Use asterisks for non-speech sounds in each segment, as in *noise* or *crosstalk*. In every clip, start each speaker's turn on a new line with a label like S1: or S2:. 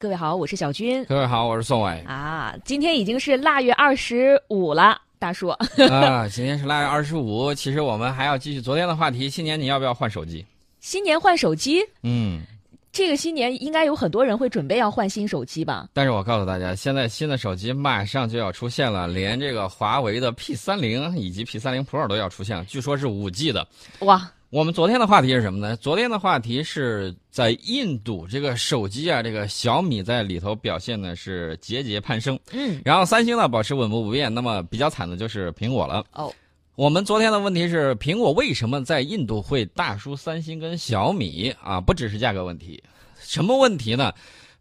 S1: 各位好，我是小军。
S2: 各位好，我是宋伟。
S1: 啊，今天已经是腊月二十五了，大叔。*laughs*
S2: 啊，今天是腊月二十五。其实我们还要继续昨天的话题，新年你要不要换手机？
S1: 新年换手机？
S2: 嗯，
S1: 这个新年应该有很多人会准备要换新手机吧？
S2: 但是我告诉大家，现在新的手机马上就要出现了，连这个华为的 P 三零以及 P 三零 Pro 都要出现了，据说是五 G 的。
S1: 哇！
S2: 我们昨天的话题是什么呢？昨天的话题是在印度，这个手机啊，这个小米在里头表现的是节节攀升。
S1: 嗯，
S2: 然后三星呢保持稳步不变，那么比较惨的就是苹果了。
S1: 哦，
S2: 我们昨天的问题是，苹果为什么在印度会大输三星跟小米啊？不只是价格问题，什么问题呢？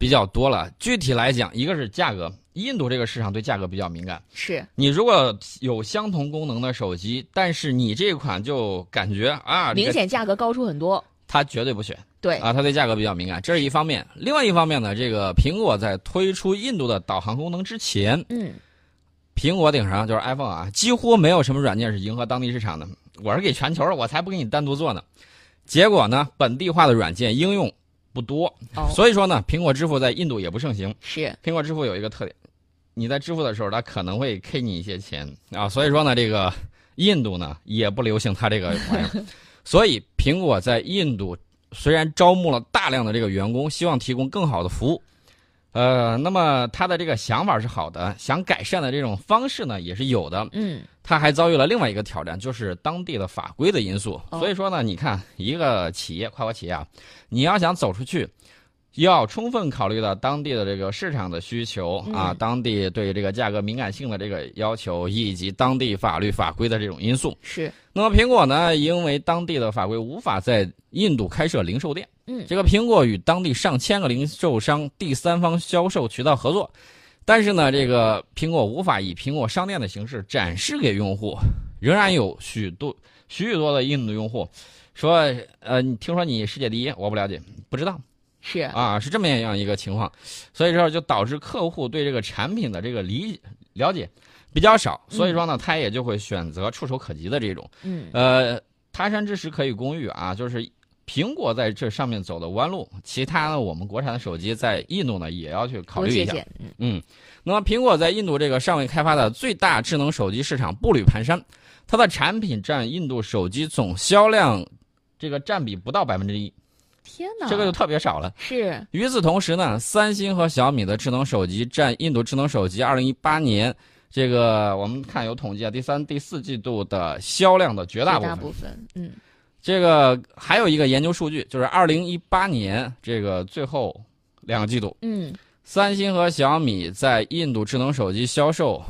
S2: 比较多了。具体来讲，一个是价格。印度这个市场对价格比较敏感，
S1: 是
S2: 你如果有相同功能的手机，但是你这款就感觉啊，
S1: 明显价格高出很多，
S2: 他绝对不选。
S1: 对
S2: 啊，他对价格比较敏感，这是一方面。另外一方面呢，这个苹果在推出印度的导航功能之前，
S1: 嗯，
S2: 苹果顶上就是 iPhone 啊，几乎没有什么软件是迎合当地市场的。我是给全球的，我才不给你单独做呢。结果呢，本地化的软件应用不多，所以说呢，苹果支付在印度也不盛行。
S1: 是。
S2: 苹果支付有一个特点。你在支付的时候，它可能会 K 你一些钱。啊，所以说呢，这个印度呢也不流行它这个玩意儿，*laughs* 所以苹果在印度虽然招募了大量的这个员工，希望提供更好的服务，呃，那么他的这个想法是好的，想改善的这种方式呢也是有的，
S1: 嗯，
S2: 他还遭遇了另外一个挑战，就是当地的法规的因素，所以说呢，你看一个企业跨国企业啊，你要想走出去。要充分考虑到当地的这个市场的需求啊，当地对这个价格敏感性的这个要求，以及当地法律法规的这种因素。
S1: 是。
S2: 那么苹果呢，因为当地的法规无法在印度开设零售店，
S1: 嗯，
S2: 这个苹果与当地上千个零售商、第三方销售渠道合作，但是呢，这个苹果无法以苹果商店的形式展示给用户，仍然有许多许许多的印度用户说，呃，你听说你世界第一，我不了解，不知道。
S1: 是
S2: 啊，是这么样一个情况，所以说就导致客户对这个产品的这个理了解比较少，所以说呢，他也就会选择触手可及的这种。
S1: 嗯，
S2: 呃，他山之石可以攻玉啊，就是苹果在这上面走的弯路，其他呢，我们国产的手机在印度呢也要去考虑一下。嗯，那么苹果在印度这个尚未开发的最大智能手机市场步履蹒跚，它的产品占印度手机总销量这个占比不到百分之一。
S1: 天哪，
S2: 这个就特别少了。
S1: 是。
S2: 与此同时呢，三星和小米的智能手机占印度智能手机二零一八年这个我们看有统计啊，第三、第四季度的销量的绝大部分。
S1: 部分，嗯。
S2: 这个还有一个研究数据，就是二零一八年这个最后两个季度，
S1: 嗯，
S2: 三星和小米在印度智能手机销售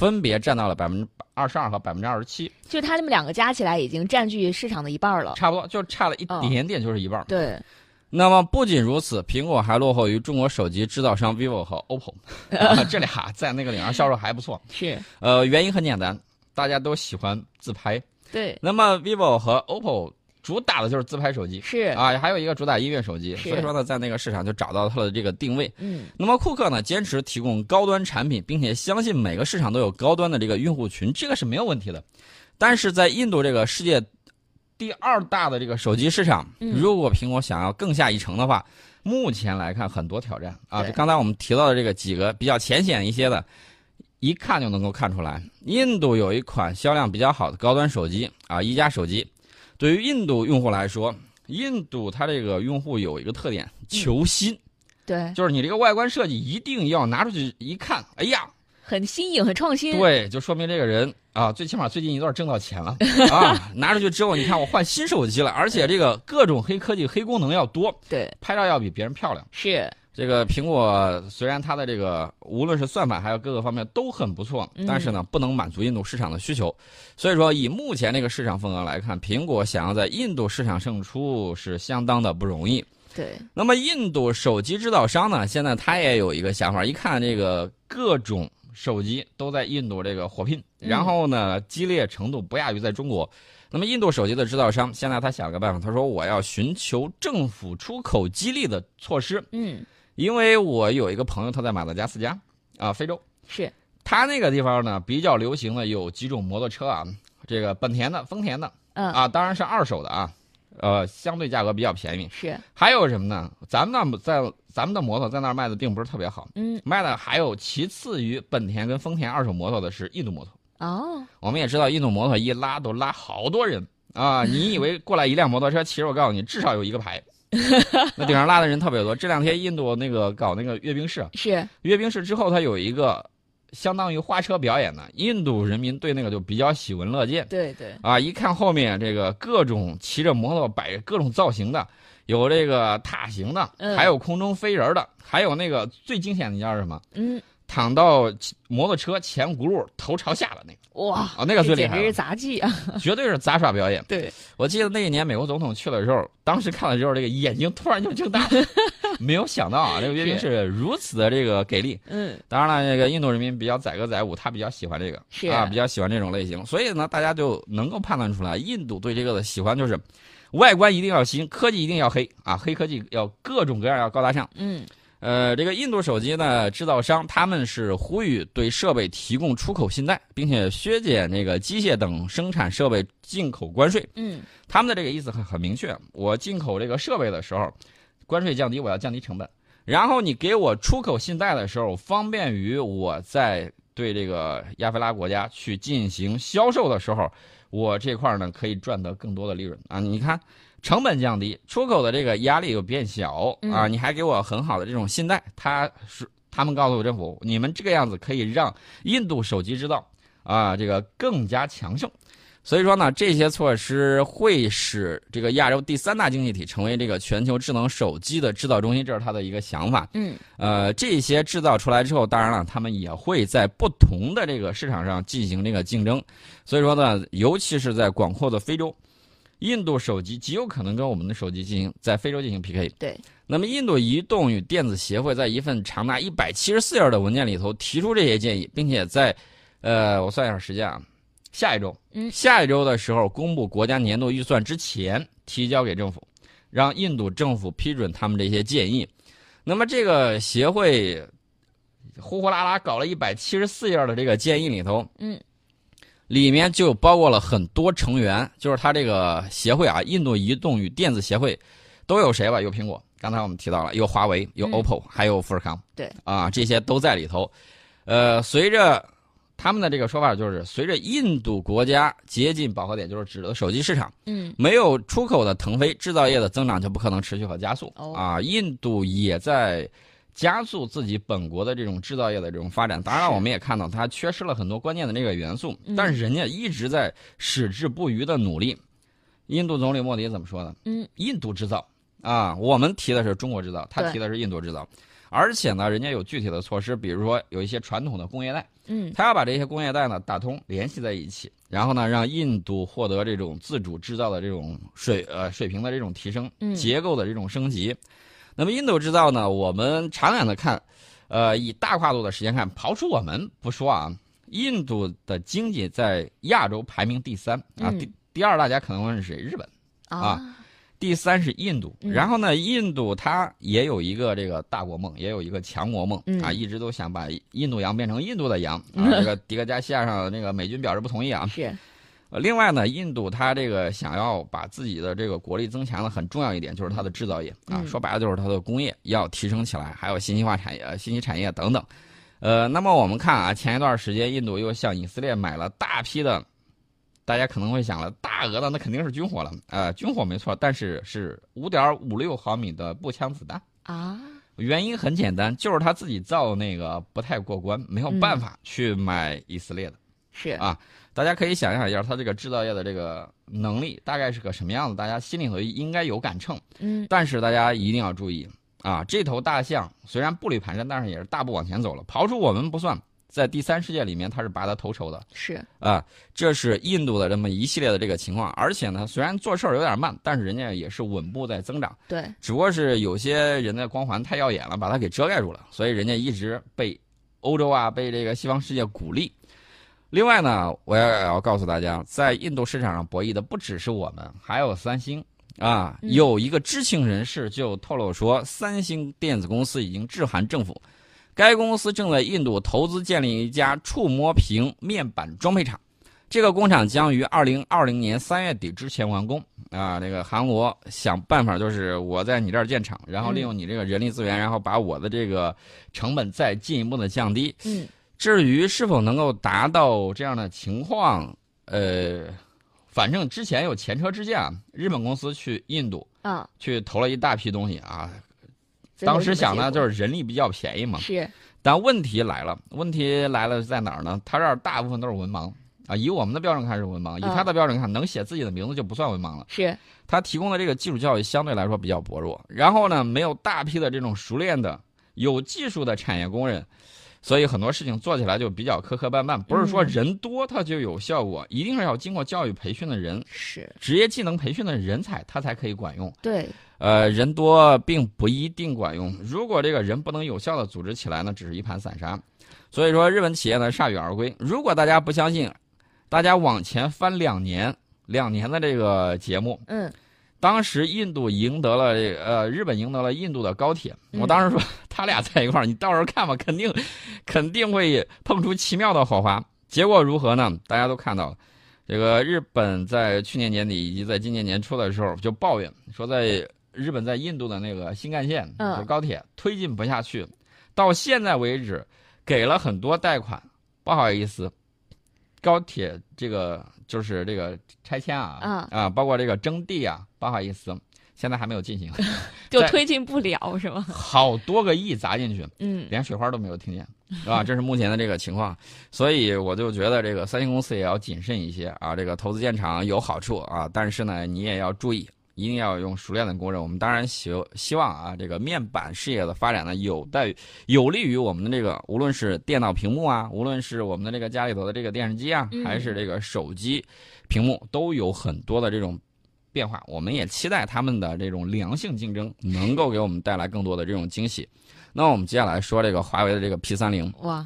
S2: 分别占到了百分之二十二和百分之二十七。
S1: 就他们两个加起来已经占据市场的一半了，
S2: 差不多就差了一点点，就是一半。
S1: 对，
S2: 那么不仅如此，苹果还落后于中国手机制造商 vivo 和 oppo，*laughs* 这俩在那个领域销售还不错。
S1: 是，
S2: 呃，原因很简单，大家都喜欢自拍。
S1: 对，
S2: 那么 vivo 和 oppo 主打的就是自拍手机，
S1: 是
S2: 啊，还有一个主打音乐手机，所以说呢，在那个市场就找到它的这个定位。
S1: 嗯，
S2: 那么库克呢，坚持提供高端产品，并且相信每个市场都有高端的这个用户群，这个是没有问题的。但是在印度这个世界第二大的这个手机市场，如果苹果想要更下一城的话，目前来看很多挑战啊。刚才我们提到的这个几个比较浅显一些的，一看就能够看出来。印度有一款销量比较好的高端手机啊，一加手机。对于印度用户来说，印度它这个用户有一个特点，求新。
S1: 对，
S2: 就是你这个外观设计一定要拿出去一看，哎呀。
S1: 很新颖，很创新。
S2: 对，就说明这个人啊，最起码最近一段挣到钱了 *laughs* 啊！拿出去之后，你看我换新手机了，而且这个各种黑科技、黑功能要多。
S1: 对，
S2: 拍照要比别人漂亮。
S1: 是
S2: 这个苹果，虽然它的这个无论是算法还有各个方面都很不错，但是呢，不能满足印度市场的需求。所以说，以目前这个市场份额来看，苹果想要在印度市场胜出是相当的不容易。
S1: 对。
S2: 那么，印度手机制造商呢，现在他也有一个想法，一看这个各种。手机都在印度这个火拼，然后呢，激烈程度不亚于在中国。那么，印度手机的制造商现在他想了个办法，他说我要寻求政府出口激励的措施。
S1: 嗯，
S2: 因为我有一个朋友他在马达加斯加啊，非洲，
S1: 是
S2: 他那个地方呢比较流行的有几种摩托车啊，这个本田的、丰田的，
S1: 嗯
S2: 啊，当然是二手的啊。呃，相对价格比较便宜。
S1: 是，
S2: 还有什么呢？咱们那在咱们的摩托在那儿卖的并不是特别好，
S1: 嗯，
S2: 卖的还有其次于本田跟丰田二手摩托的是印度摩托。
S1: 哦，
S2: 我们也知道，印度摩托一拉都拉好多人啊！你以为过来一辆摩托车，其实我告诉你，至少有一个排。*laughs* 那顶上拉的人特别多。这两天印度那个搞那个阅兵式，
S1: 是
S2: 阅兵式之后，它有一个相当于花车表演的，印度人民对那个就比较喜闻乐见。
S1: 对对，
S2: 啊，一看后面这个各种骑着摩托摆各种造型的，有这个塔形的，
S1: 嗯
S2: 还有空中飞人的，还有那个最惊险的，你知道是什么？
S1: 嗯，
S2: 躺到摩托车前轱辘头朝下的那个，
S1: 哇，
S2: 啊，那个最厉害
S1: 简直是，杂技啊！
S2: 绝对是杂耍表演。
S1: 对，
S2: 我记得那一年美国总统去的时候，当时看了之后，这个眼睛突然就睁大了，*laughs* 没有想到啊，这个阅兵是如此的这个给力。
S1: 嗯，
S2: 当然了，这个印度人民比较载歌载舞，他比较喜欢这个，
S1: 是。
S2: 啊，比较喜欢这种类型，所以呢，大家就能够判断出来，印度对这个的喜欢就是，外观一定要新，科技一定要黑。啊，黑科技要各种各样要高大上。
S1: 嗯，
S2: 呃，这个印度手机呢制造商他们是呼吁对设备提供出口信贷，并且削减这个机械等生产设备进口关税。
S1: 嗯，
S2: 他们的这个意思很很明确，我进口这个设备的时候，关税降低，我要降低成本。然后你给我出口信贷的时候，方便于我在对这个亚非拉国家去进行销售的时候，我这块儿呢可以赚得更多的利润啊！你看，成本降低，出口的这个压力又变小啊！你还给我很好的这种信贷，他是他们告诉我政府，你们这个样子可以让印度手机制造啊这个更加强盛。所以说呢，这些措施会使这个亚洲第三大经济体成为这个全球智能手机的制造中心，这是他的一个想法。
S1: 嗯，
S2: 呃，这些制造出来之后，当然了，他们也会在不同的这个市场上进行这个竞争。所以说呢，尤其是在广阔的非洲，印度手机极有可能跟我们的手机进行在非洲进行 PK。
S1: 对。
S2: 那么，印度移动与电子协会在一份长达一百七十四页的文件里头提出这些建议，并且在，呃，我算一下时间啊。下一周，
S1: 嗯，
S2: 下一周的时候公布国家年度预算之前提交给政府，让印度政府批准他们这些建议。那么这个协会呼呼啦啦搞了一百七十四页的这个建议里头，
S1: 嗯，
S2: 里面就包括了很多成员，就是他这个协会啊，印度移动与电子协会都有谁吧？有苹果，刚才我们提到了，有华为，有 OPPO，、还有富士康，
S1: 对，
S2: 啊，这些都在里头。呃，随着他们的这个说法就是，随着印度国家接近饱和点，就是指的手机市场，
S1: 嗯，
S2: 没有出口的腾飞，制造业的增长就不可能持续和加速。
S1: 哦
S2: 啊，印度也在加速自己本国的这种制造业的这种发展。当然我们也看到它缺失了很多关键的这个元素，
S1: 嗯
S2: 但是人家一直在矢志不渝的努力。印度总理莫迪怎么说呢？
S1: 嗯，
S2: 印度制造啊，我们提的是中国制造，他提的是印度制造。而且呢，人家有具体的措施，比如说有一些传统的工业带，
S1: 嗯，
S2: 他要把这些工业带呢打通联系在一起，然后呢让印度获得这种自主制造的这种水呃水平的这种提升，
S1: 嗯
S2: 结构的这种升级。那么印度制造呢，我们长远的看，呃，以大跨度的时间看，刨除我们不说啊，印度的经济在亚洲排名第三啊，
S1: 嗯
S2: 第第二大家可能问是谁？日本。
S1: 啊，
S2: 第三是印度，
S1: 嗯
S2: 然后呢，印度它也有一个这个大国梦，也有一个强国梦、
S1: 嗯
S2: 啊，一直都想把印度洋变成印度的洋啊。*laughs* 这个迪戈加西亚上那个美军表示不同意啊。
S1: 是，
S2: 呃另外呢，印度它这个想要把自己的这个国力增强的很重要一点就是它的制造业啊，
S1: 嗯
S2: 说白了就是它的工业要提升起来，还有信息化产业、呃信息产业等等。呃，那么我们看啊，前一段时间印度又向以色列买了大批的，大家可能会想了，大额的那肯定是军火了，呃，军火没错，但是是五点五六毫米的步枪子弹。
S1: 啊，
S2: 原因很简单，就是他自己造那个不太过关，没有办
S1: 嗯
S2: 法去买以色列的。
S1: 是，
S2: 啊大家可以想象一下，它这个制造业的这个能力大概是个什么样子，大家心里头应该有杆秤。
S1: 嗯，
S2: 但是大家一定要注意啊，这头大象虽然步履蹒跚，但是也是大步往前走了。刨除我们不算，在第三世界里面它是拔得头筹的
S1: 是，
S2: 啊。这是印度的这么一系列的这个情况，而且呢，虽然做事儿有点慢，但是人家也是稳步在增长。
S1: 对，
S2: 只不过是有些人的光环太耀眼了，把它给遮盖住了，所以人家一直被欧洲啊，被这个西方世界鼓励。另外呢，我要要告诉大家，在印度市场上博弈的不只是我们，还有三星啊。
S1: 嗯
S2: 有一个知情人士就透露说，三星电子公司已经致函政府，该公司正在印度投资建立一家触摸屏面板装配厂。这个工厂将于二零二零年三月底之前完工啊。这个韩国想办法，就是我在你这儿建厂，然后利用你这个人力资源，然后把我的这个成本再进一步的降低。
S1: 嗯，
S2: 至于是否能够达到这样的情况，呃，反正之前有前车之鉴啊，日本公司去印度
S1: 啊，
S2: 去投了一大批东西啊。当时想呢，就是人力比较便宜嘛。
S1: 是
S2: 但问题来了，问题来了在哪儿呢？他这儿大部分都是文盲啊，以我们的标准看是文盲，以
S1: 嗯
S2: 他的标准看，能写自己的名字就不算文盲了。
S1: 是，
S2: 他提供的这个基础教育相对来说比较薄弱，然后呢，没有大批的这种熟练的、有技术的产业工人，所以很多事情做起来就比较磕磕绊绊。不是说
S1: 嗯
S2: 人多它就有效果，一定是要经过教育培训的人、
S1: 是
S2: 职业技能培训的人才，他才可以管用。
S1: 对，
S2: 呃，人多并不一定管用。如果这个人不能有效的组织起来呢，只是一盘散沙。所以说，日本企业呢铩羽而归。如果大家不相信，大家往前翻两年，两年的这个节目，
S1: 嗯，
S2: 当时印度赢得了这个呃，日本赢得了印度的高铁。
S1: 嗯
S2: 我当时说他俩在一块儿，你到时候看吧，肯定 *laughs* 肯定会碰出奇妙的火花。结果如何呢？大家都看到了，这个日本在去年年底以及在今年年初的时候就抱怨说，在日本在印度的那个新干线，
S1: 嗯
S2: 就高铁推进不下去，到现在为止给了很多贷款，不好意思，高铁这个就是这个拆迁啊
S1: 啊
S2: 啊，包括这个征地啊，不好意思，现在还没有进行，*laughs*
S1: 就推进不了是吗？
S2: 好多个亿砸进去，
S1: 嗯，
S2: 连水花都没有听见，是吧？*laughs* 这是目前的这个情况，所以我就觉得这个三星公司也要谨慎一些啊。这个投资建厂有好处啊，但是呢，你也要注意，一定要用熟练的工人。我们当然希希望啊，这个面板事业的发展呢，有待有利于我们的这个，无论是电脑屏幕啊，无论是我们的这个家里头的这个电视机啊，
S1: 嗯
S2: 还是这个手机屏幕，都有很多的这种。变化，我们也期待他们的这种良性竞争能够给我们带来更多的这种惊喜。那我们接下来说这个华为的这个 P 三零，
S1: 哇，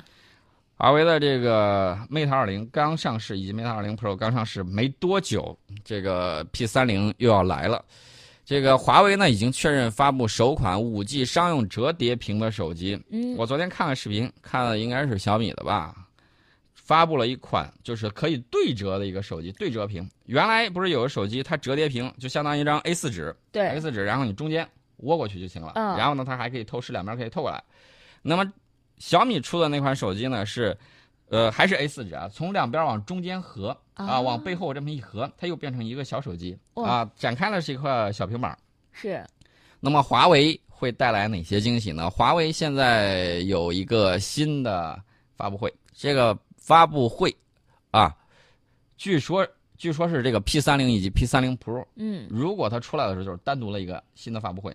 S2: 华为的这个 Mate 二零刚上市，以及 Mate 二零 Pro 刚上市没多久，这个 P 三零又要来了。这个华为呢已经确认发布首款 5G 商用折叠屏的手机。
S1: 嗯，
S2: 我昨天看了视频，看的应该是小米的吧，发布了一款就是可以对折的一个手机，对折屏。原来不是有个手机它折叠屏就相当于一张 A4 纸，
S1: 对
S2: ，A4 纸，然后你中间窝过去就行了。
S1: 嗯
S2: 然后呢，它还可以透视，两边可以透过来。那么小米出的那款手机呢是，呃，还是 A 四纸啊，从两边往中间合啊，
S1: 啊
S2: 往背后这么一合，它又变成一个小手机啊，展开了是一块小平板。
S1: 是，
S2: 那么华为会带来哪些惊喜呢？华为现在有一个新的发布会，这个发布会啊，据说据说是这个 P 三零以及 P 三零 Pro
S1: 嗯，
S2: 如果它出来的时候，就是单独了一个新的发布会。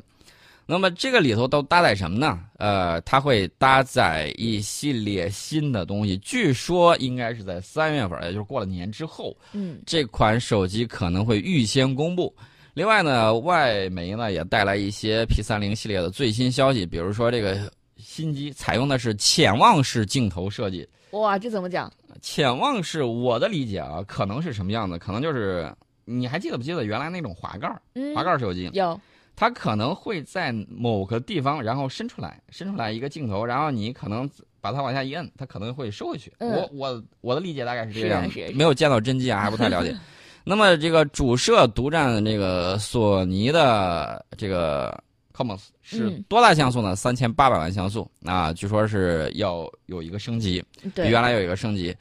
S2: 那么这个里头都搭载什么呢？呃，它会搭载一系列新的东西，据说应该是在三月份，也就是过了年之后，
S1: 嗯，
S2: 这款手机可能会预先公布。另外呢，外媒呢也带来一些 P 三零系列的最新消息，比如说这个新机采用的是潜望式镜头设计。
S1: 哇，这怎么讲？
S2: 潜望式，我的理解啊，可能是什么样子？可能就是你还记得不记得原来那种滑盖儿
S1: 嗯，
S2: 滑盖儿手机？
S1: 有，
S2: 它可能会在某个地方，然后伸出来，伸出来一个镜头，然后你可能把它往下一摁，它可能会收回去。
S1: 嗯
S2: 我我我的理解大概是这个
S1: 是啊
S2: 样没有见到真机啊，还不太了解。*laughs* 那么这个主摄独占这个索尼的这个 COMOS 是
S1: 嗯
S2: 多大像素呢？三千八百万像素啊，据说是要有一个升级，比
S1: 对，
S2: 原来有一个升级。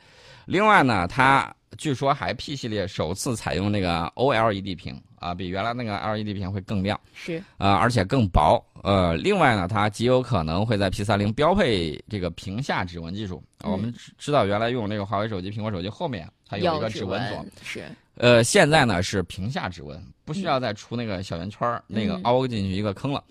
S2: 另外呢，它据说还 P 系列首次采用那个 OLED 屏啊，比原来那个 LED 屏会更亮。
S1: 是，
S2: 啊、而且更薄。呃，另外呢，它极有可能会在 P 3 0标配这个屏下指纹技术。
S1: 嗯
S2: 我们知知道原来用这个华为手机、苹果手机后面它有一个
S1: 指
S2: 指纹锁，
S1: 是，
S2: 呃，现在呢是屏下指纹，不需要再出那个小圆圈儿，那个
S1: 嗯
S2: 凹进去一个坑了。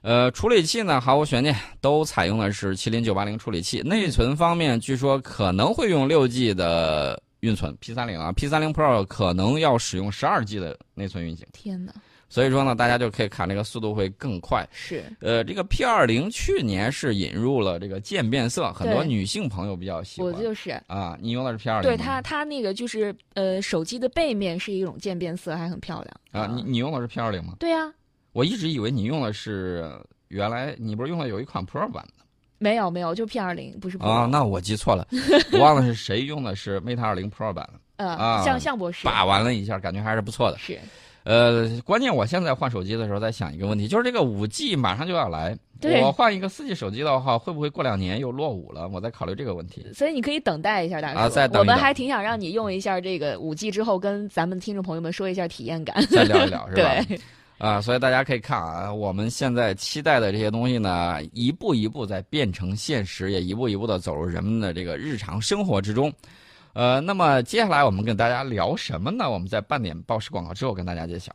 S2: 呃，处理器呢毫无悬念，都采用的是麒麟九八零处理器。内存方面，据说可能会用六 G 的运存，P 三零啊，P 三零 Pro 可能要使用十二 G 的内存运行。
S1: 天哪，
S2: 所以说呢，大家就可以看这个速度会更快。
S1: 是，
S2: 呃，这个 P 二零去年是引入了这个渐变色，很多女性朋友比较喜欢。
S1: 我就是，
S2: 啊。你用的是 P 二零
S1: 对它，它那个就是呃，手机的背面是一种渐变色，还很漂亮。
S2: 啊，你你用的是 P 二零吗？
S1: 对呀，
S2: 我一直以为你用的是原来你不是用的有一款 Pro 版的
S1: 没有没有，就 P 二零，不是
S2: 啊？那我记错了，我忘了是谁用的是 Mate 二零 Pro 版了。
S1: 呃，
S2: 啊
S1: 向向博士
S2: 把玩了一下，感觉还是不错的。
S1: 是
S2: 呃，关键我现在换手机的时候在想一个问题，就是这个五 G 马上就要来，
S1: 对
S2: 我换一个四 G 手机的话，会不会过两年又落伍了？我在考虑这个问题。
S1: 所以你可以等待一下，大叔。
S2: 啊再等等
S1: 我们还挺想让你用一下这个五 G 之后，跟咱们听众朋友们说一下体验感。
S2: 再聊一聊，是吧？*laughs*
S1: 对，
S2: 啊，所以大家可以看啊，我们现在期待的这些东西呢，一步一步在变成现实，也一步一步的走入人们的这个日常生活之中。呃，那么接下来我们跟大家聊什么呢？我们在半点报时广告之后跟大家揭晓。